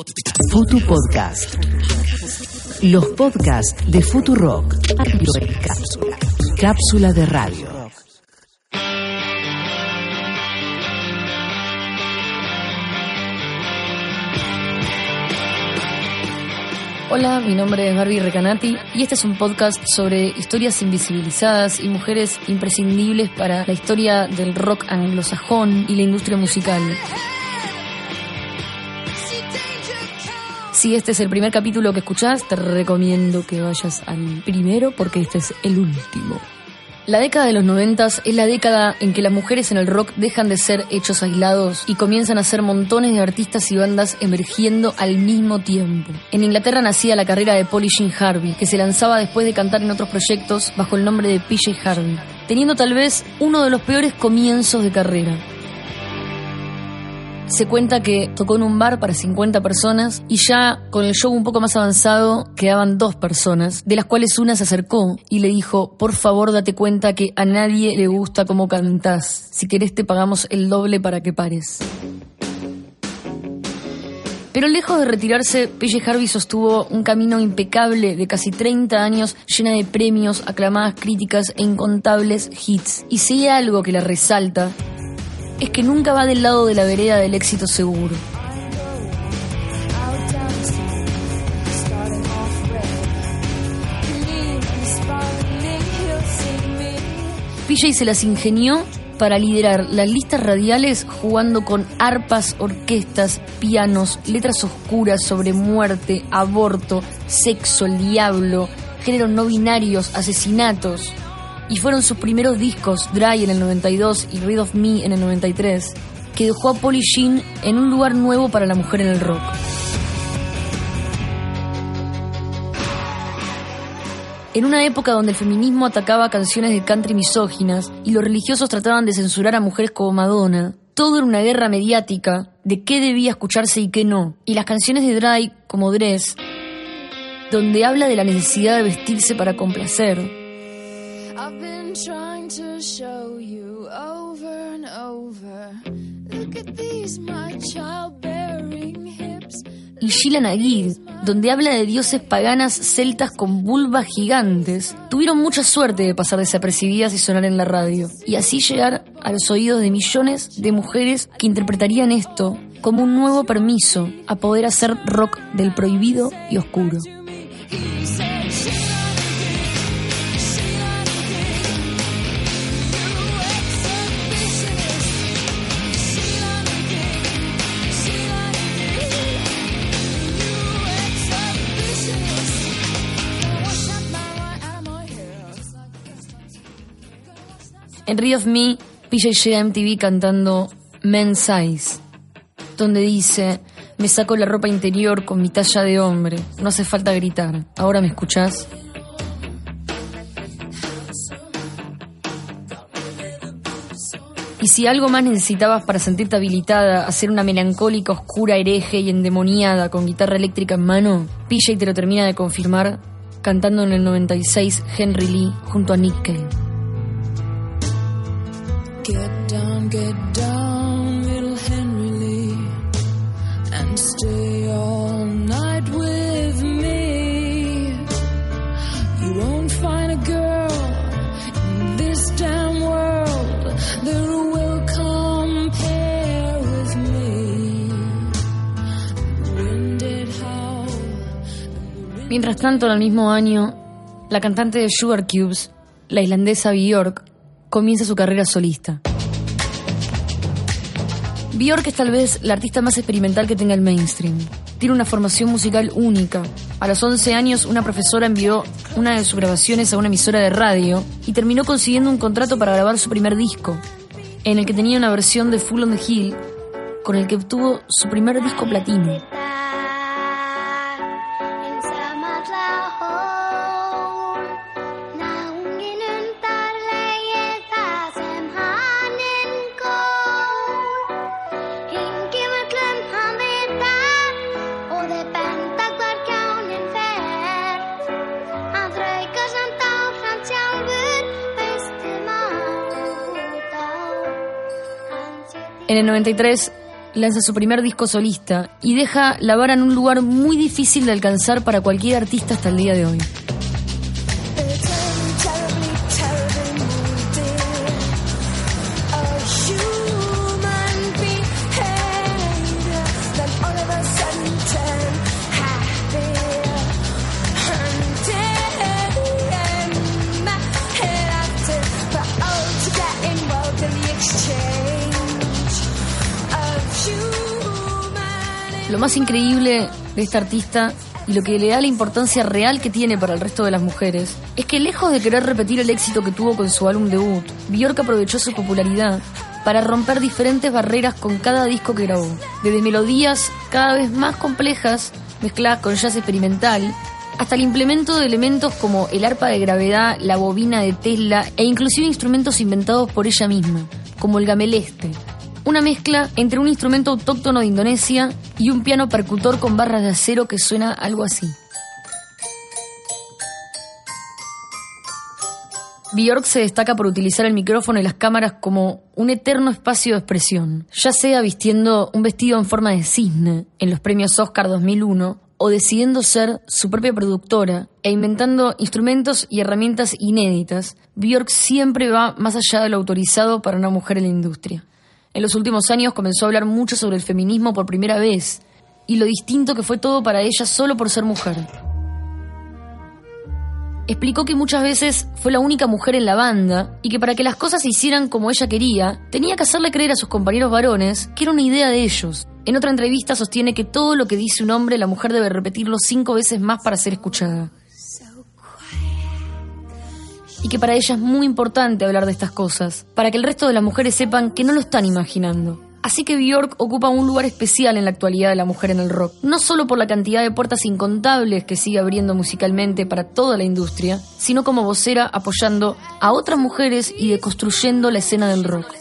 Futu Podcast. Los podcasts de Futurock. Cápsula. Cápsula de radio. Hola, mi nombre es Barbie Recanati y este es un podcast sobre historias invisibilizadas y mujeres imprescindibles para la historia del rock anglosajón y la industria musical. Si este es el primer capítulo que escuchás, te recomiendo que vayas al primero porque este es el último. La década de los noventas es la década en que las mujeres en el rock dejan de ser hechos aislados y comienzan a ser montones de artistas y bandas emergiendo al mismo tiempo. En Inglaterra nacía la carrera de Polly Jean Harvey, que se lanzaba después de cantar en otros proyectos bajo el nombre de PJ Harvey, teniendo tal vez uno de los peores comienzos de carrera. Se cuenta que tocó en un bar para 50 personas y ya con el show un poco más avanzado quedaban dos personas, de las cuales una se acercó y le dijo, por favor date cuenta que a nadie le gusta cómo cantás, si querés te pagamos el doble para que pares. Pero lejos de retirarse, PJ Harvey sostuvo un camino impecable de casi 30 años llena de premios, aclamadas críticas e incontables hits. Y si hay algo que la resalta, es que nunca va del lado de la vereda del éxito seguro. PJ se las ingenió para liderar las listas radiales jugando con arpas, orquestas, pianos, letras oscuras sobre muerte, aborto, sexo, el diablo, géneros no binarios, asesinatos y fueron sus primeros discos, Dry en el 92 y Rid of Me en el 93, que dejó a Polly Jean en un lugar nuevo para la mujer en el rock. En una época donde el feminismo atacaba canciones de country misóginas y los religiosos trataban de censurar a mujeres como Madonna, todo era una guerra mediática de qué debía escucharse y qué no. Y las canciones de Dry, como Dress, donde habla de la necesidad de vestirse para complacer, I've been trying to show you over and over. Look at these, my childbearing hips. Y Sheila Nagid, donde habla de dioses paganas celtas con vulvas gigantes, tuvieron mucha suerte de pasar desapercibidas y sonar en la radio, y así llegar a los oídos de millones de mujeres que interpretarían esto como un nuevo permiso a poder hacer rock del prohibido y oscuro. En of Me, PJ llega a MTV cantando Men's Size, donde dice, me saco la ropa interior con mi talla de hombre, no hace falta gritar, ¿ahora me escuchás? Y si algo más necesitabas para sentirte habilitada a ser una melancólica, oscura, hereje y endemoniada con guitarra eléctrica en mano, PJ te lo termina de confirmar cantando en el 96 Henry Lee junto a Nick Cave. Get down, get down, little Henry Lee, and stay all night with me. You won't find a girl in this damn world that will compare with me. Mientras tanto, en el mismo año, la cantante de Sugar Cubes, la islandesa Björk, comienza su carrera solista. Björk es tal vez la artista más experimental que tenga el mainstream. Tiene una formación musical única. A los 11 años, una profesora envió una de sus grabaciones a una emisora de radio y terminó consiguiendo un contrato para grabar su primer disco, en el que tenía una versión de Full on the Hill, con el que obtuvo su primer disco platino. En el 93, lanza su primer disco solista y deja la vara en un lugar muy difícil de alcanzar para cualquier artista hasta el día de hoy. Más increíble de esta artista y lo que le da la importancia real que tiene para el resto de las mujeres es que lejos de querer repetir el éxito que tuvo con su álbum debut, Bjork aprovechó su popularidad para romper diferentes barreras con cada disco que grabó, desde melodías cada vez más complejas mezcladas con jazz experimental hasta el implemento de elementos como el arpa de gravedad, la bobina de Tesla e inclusive instrumentos inventados por ella misma, como el gameleste, una mezcla entre un instrumento autóctono de Indonesia y un piano percutor con barras de acero que suena algo así. Bjork se destaca por utilizar el micrófono y las cámaras como un eterno espacio de expresión, ya sea vistiendo un vestido en forma de cisne en los premios Oscar 2001 o decidiendo ser su propia productora e inventando instrumentos y herramientas inéditas, Bjork siempre va más allá de lo autorizado para una mujer en la industria. En los últimos años comenzó a hablar mucho sobre el feminismo por primera vez y lo distinto que fue todo para ella solo por ser mujer. Explicó que muchas veces fue la única mujer en la banda y que para que las cosas se hicieran como ella quería, tenía que hacerle creer a sus compañeros varones que era una idea de ellos. En otra entrevista sostiene que todo lo que dice un hombre, la mujer debe repetirlo cinco veces más para ser escuchada y que para ella es muy importante hablar de estas cosas, para que el resto de las mujeres sepan que no lo están imaginando. Así que Bjork ocupa un lugar especial en la actualidad de la mujer en el rock, no solo por la cantidad de puertas incontables que sigue abriendo musicalmente para toda la industria, sino como vocera apoyando a otras mujeres y deconstruyendo la escena del rock.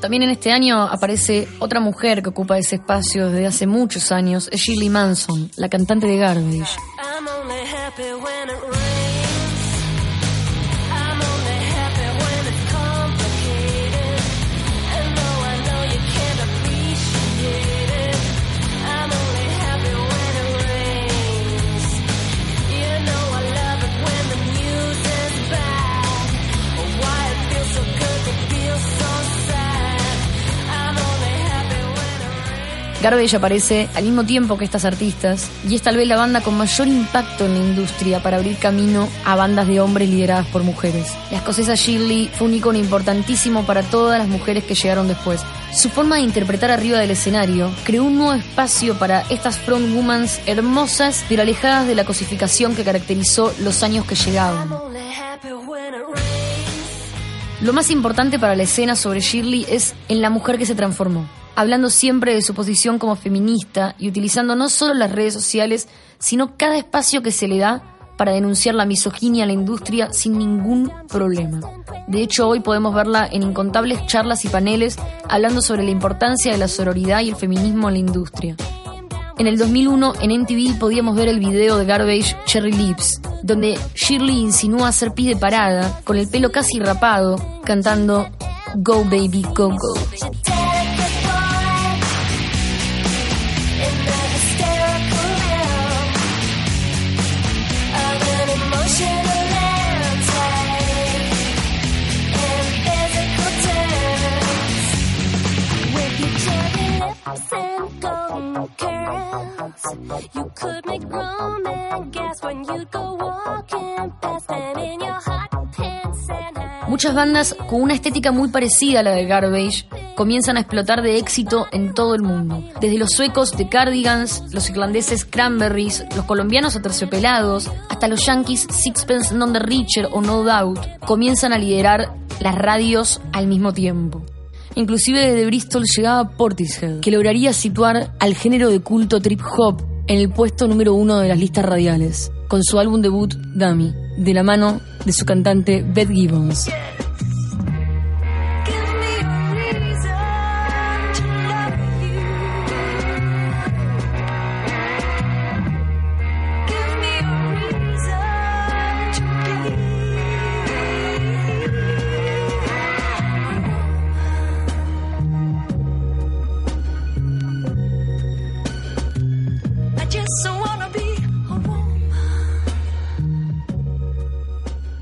También en este año aparece otra mujer que ocupa ese espacio desde hace muchos años, es Shirley Manson, la cantante de Garbage. Garbage aparece al mismo tiempo que estas artistas y es tal vez la banda con mayor impacto en la industria para abrir camino a bandas de hombres lideradas por mujeres. La escocesa Shirley fue un icono importantísimo para todas las mujeres que llegaron después. Su forma de interpretar arriba del escenario creó un nuevo espacio para estas frontwomans hermosas pero alejadas de la cosificación que caracterizó los años que llegaban. Lo más importante para la escena sobre Shirley es en la mujer que se transformó hablando siempre de su posición como feminista y utilizando no solo las redes sociales, sino cada espacio que se le da para denunciar la misoginia en la industria sin ningún problema. De hecho, hoy podemos verla en incontables charlas y paneles hablando sobre la importancia de la sororidad y el feminismo en la industria. En el 2001 en MTV podíamos ver el video de Garbage Cherry Lips, donde Shirley insinúa hacer pie de parada, con el pelo casi rapado, cantando Go Baby Go Go. Muchas bandas con una estética muy parecida a la de Garbage comienzan a explotar de éxito en todo el mundo. Desde los suecos de Cardigans, los irlandeses Cranberries, los colombianos Aterciopelados, hasta los yankees Sixpence Non the Richer o No Doubt, comienzan a liderar las radios al mismo tiempo. inclusive desde Bristol llegaba Portishead, que lograría situar al género de culto trip hop en el puesto número uno de las listas radiales, con su álbum debut Dummy, de la mano de su cantante Beth Gibbons.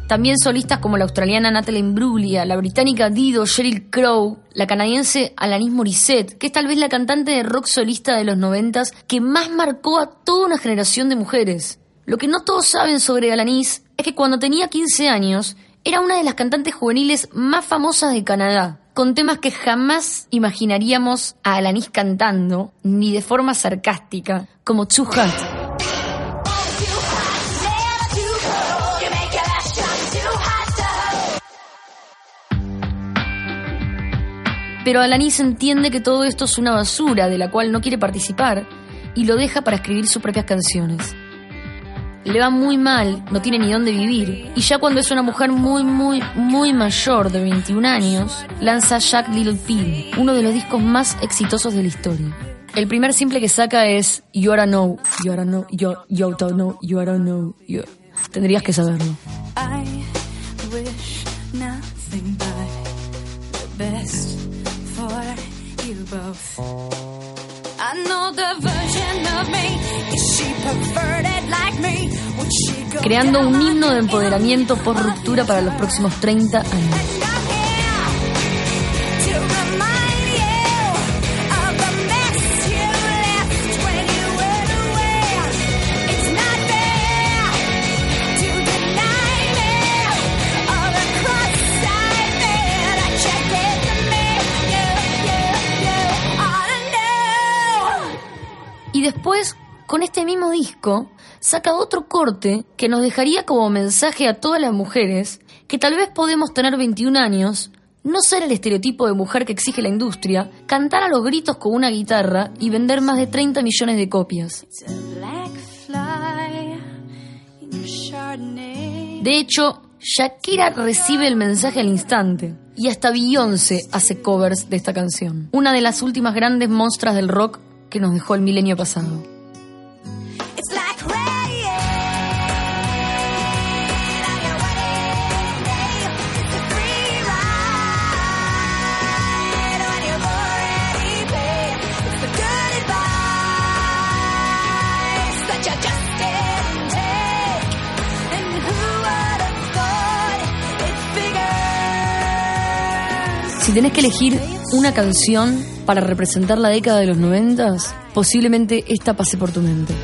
También solistas como la australiana Natalie Imbruglia, la británica Dido, Sheryl Crow, la canadiense Alanis Morissette, que es tal vez la cantante de rock solista de los noventas que más marcó a toda una generación de mujeres. Lo que no todos saben sobre Alanis es que cuando tenía 15 años era una de las cantantes juveniles más famosas de Canadá, con temas que jamás imaginaríamos a Alanis cantando, ni de forma sarcástica, como Too Hot. Pero Alanis entiende que todo esto es una basura de la cual no quiere participar y lo deja para escribir sus propias canciones. Le va muy mal, no tiene ni dónde vivir, y ya cuando es una mujer muy, muy, muy mayor de 21 años, lanza Jack Little Pill, uno de los discos más exitosos de la historia. El primer simple que saca es You Are Know, You Are Know, You, Don't Know, You Know, you... Tendrías que saberlo. I wish nothing but the best. Creando un himno de empoderamiento por ruptura para los próximos 30 años. Después, con este mismo disco, saca otro corte que nos dejaría como mensaje a todas las mujeres que tal vez podemos tener 21 años, no ser el estereotipo de mujer que exige la industria, cantar a los gritos con una guitarra y vender más de 30 millones de copias. De hecho, Shakira recibe el mensaje al instante y hasta Beyoncé hace covers de esta canción, una de las últimas grandes monstras del rock que nos dejó el milenio pasado. Si tenés que elegir una canción para representar la década de los noventas, posiblemente esta pase por tu mente.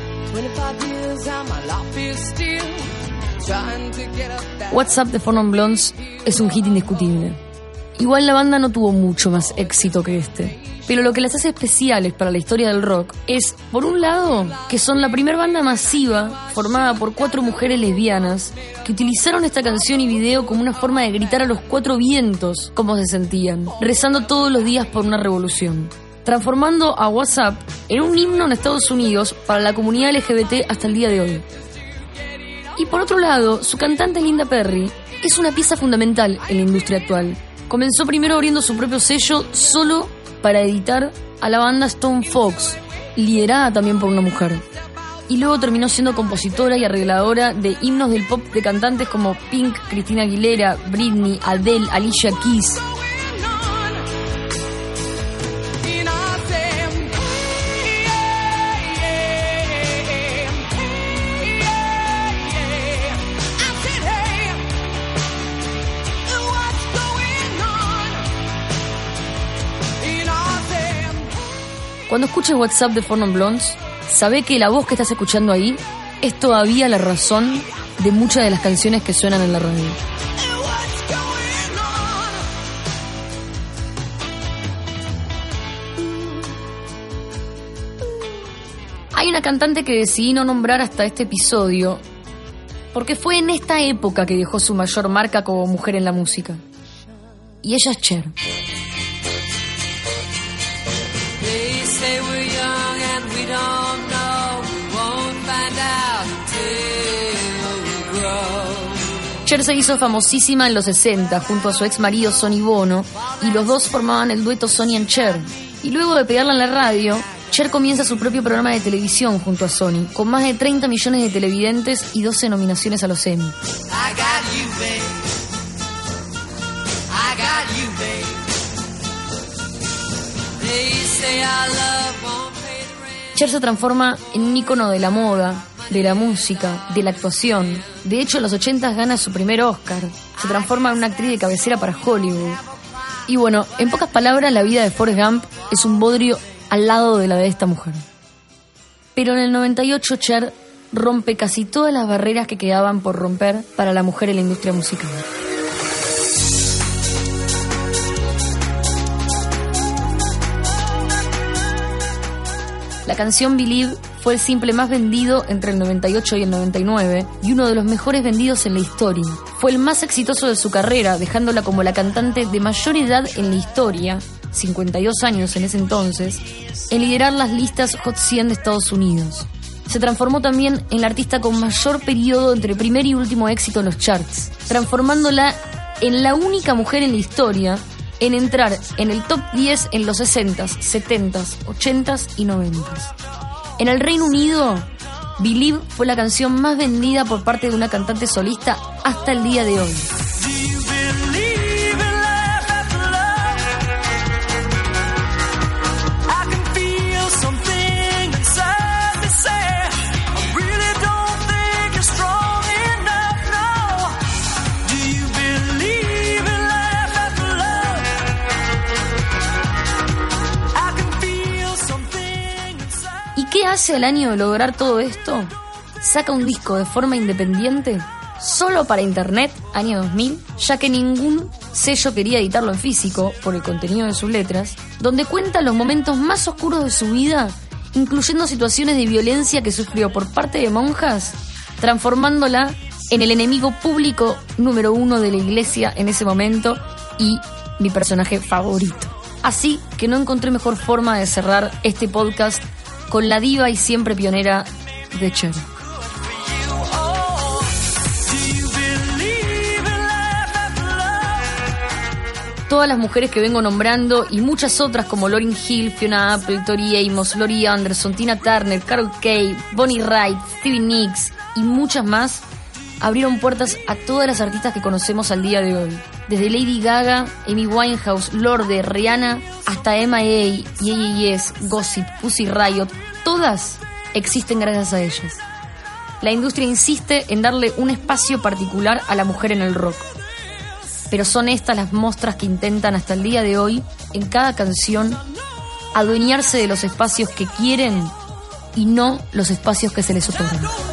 WhatsApp de Four Blondes es un hit indiscutible. Igual la banda no tuvo mucho más éxito que este. Pero lo que las hace especiales para la historia del rock es, por un lado, que son la primera banda masiva formada por cuatro mujeres lesbianas que utilizaron esta canción y video como una forma de gritar a los cuatro vientos cómo se sentían, rezando todos los días por una revolución, transformando a WhatsApp en un himno en Estados Unidos para la comunidad LGBT hasta el día de hoy. Y por otro lado, su cantante Linda Perry es una pieza fundamental en la industria actual. Comenzó primero abriendo su propio sello solo para editar a la banda Stone Fox, liderada también por una mujer. Y luego terminó siendo compositora y arregladora de himnos del pop de cantantes como Pink, Cristina Aguilera, Britney, Adele, Alicia Keys. Cuando escuches WhatsApp de Four Blondes, sabe que la voz que estás escuchando ahí es todavía la razón de muchas de las canciones que suenan en la radio. Hay una cantante que decidí no nombrar hasta este episodio porque fue en esta época que dejó su mayor marca como mujer en la música. Y ella es Cher. Cher se hizo famosísima en los 60 junto a su ex marido Sonny Bono y los dos formaban el dueto Sonny and Cher. Y luego de pegarla en la radio, Cher comienza su propio programa de televisión junto a Sony, con más de 30 millones de televidentes y 12 nominaciones a los Emmy. Cher se transforma en un ícono de la moda, de la música, de la actuación. De hecho, en los 80 gana su primer Oscar. Se transforma en una actriz de cabecera para Hollywood. Y bueno, en pocas palabras, la vida de Forrest Gump es un bodrio al lado de la de esta mujer. Pero en el 98 Cher rompe casi todas las barreras que quedaban por romper para la mujer en la industria musical. La canción Believe fue el simple más vendido entre el 98 y el 99 y uno de los mejores vendidos en la historia. Fue el más exitoso de su carrera, dejándola como la cantante de mayor edad en la historia 52 años en ese entonces, en liderar las listas Hot 100 de Estados Unidos. Se transformó también en la artista con mayor periodo entre primer y último éxito en los charts, transformándola en la única mujer en la historia en entrar en el top 10 en los 60s, 70s, 80s y 90s. En el Reino Unido, Believe fue la canción más vendida por parte de una cantante solista hasta el día de hoy. Hace el año de lograr todo esto? Saca un disco de forma independiente, solo para internet, año 2000, ya que ningún sello quería editarlo en físico por el contenido de sus letras, donde cuenta los momentos más oscuros de su vida, incluyendo situaciones de violencia que sufrió por parte de monjas, transformándola en el enemigo público número uno de la iglesia en ese momento y mi personaje favorito. Así que no encontré mejor forma de cerrar este podcast con la diva y siempre pionera de Cher. Todas las mujeres que vengo nombrando y muchas otras como Lauryn Hill, Fiona Apple, Tori Amos, Lori Anderson, Tina Turner, Carol Kay, Bonnie Wright, Stevie Nicks y muchas más abrieron puertas a todas las artistas que conocemos al día de hoy. Desde Lady Gaga, Amy Winehouse, Lorde, Rihanna, hasta M.I.A., Yes, Gossip, Pussy Riot, todas existen gracias a ellas. La industria insiste en darle un espacio particular a la mujer en el rock. Pero son estas las mostras que intentan hasta el día de hoy, en cada canción, adueñarse de los espacios que quieren y no los espacios que se les otorgan.